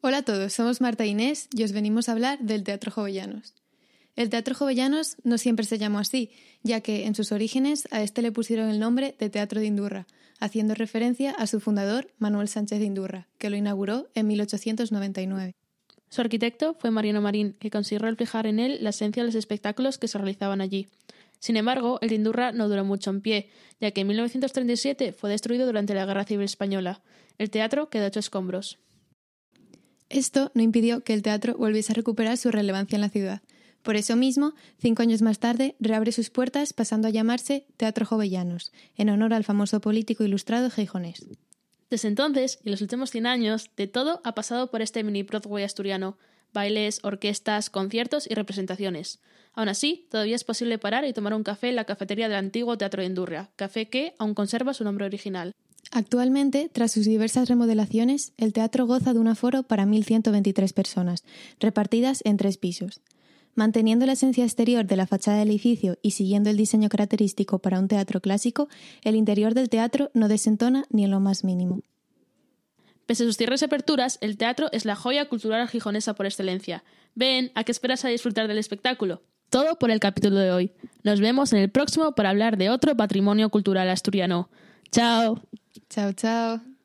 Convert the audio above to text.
Hola a todos, somos Marta e Inés y os venimos a hablar del Teatro Jovellanos. El Teatro Jovellanos no siempre se llamó así, ya que en sus orígenes a este le pusieron el nombre de Teatro de Indurra, haciendo referencia a su fundador, Manuel Sánchez de Indurra, que lo inauguró en 1899. Su arquitecto fue Mariano Marín, que consiguió reflejar en él la esencia de los espectáculos que se realizaban allí. Sin embargo, el de Indurra no duró mucho en pie, ya que en 1937 fue destruido durante la Guerra Civil Española. El teatro quedó hecho escombros. Esto no impidió que el teatro volviese a recuperar su relevancia en la ciudad. Por eso mismo, cinco años más tarde, reabre sus puertas pasando a llamarse Teatro Jovellanos, en honor al famoso político ilustrado Geijonés. Desde entonces, y los últimos 100 años, de todo ha pasado por este mini Broadway asturiano. Bailes, orquestas, conciertos y representaciones. Aún así, todavía es posible parar y tomar un café en la cafetería del antiguo Teatro de Indurria, café que aún conserva su nombre original. Actualmente, tras sus diversas remodelaciones, el teatro goza de un aforo para 1.123 personas, repartidas en tres pisos. Manteniendo la esencia exterior de la fachada del edificio y siguiendo el diseño característico para un teatro clásico, el interior del teatro no desentona ni en lo más mínimo. Pese a sus cierres y aperturas, el teatro es la joya cultural gijonesa por excelencia. Ven, ¿a qué esperas a disfrutar del espectáculo? Todo por el capítulo de hoy. Nos vemos en el próximo para hablar de otro patrimonio cultural asturiano. 走走走。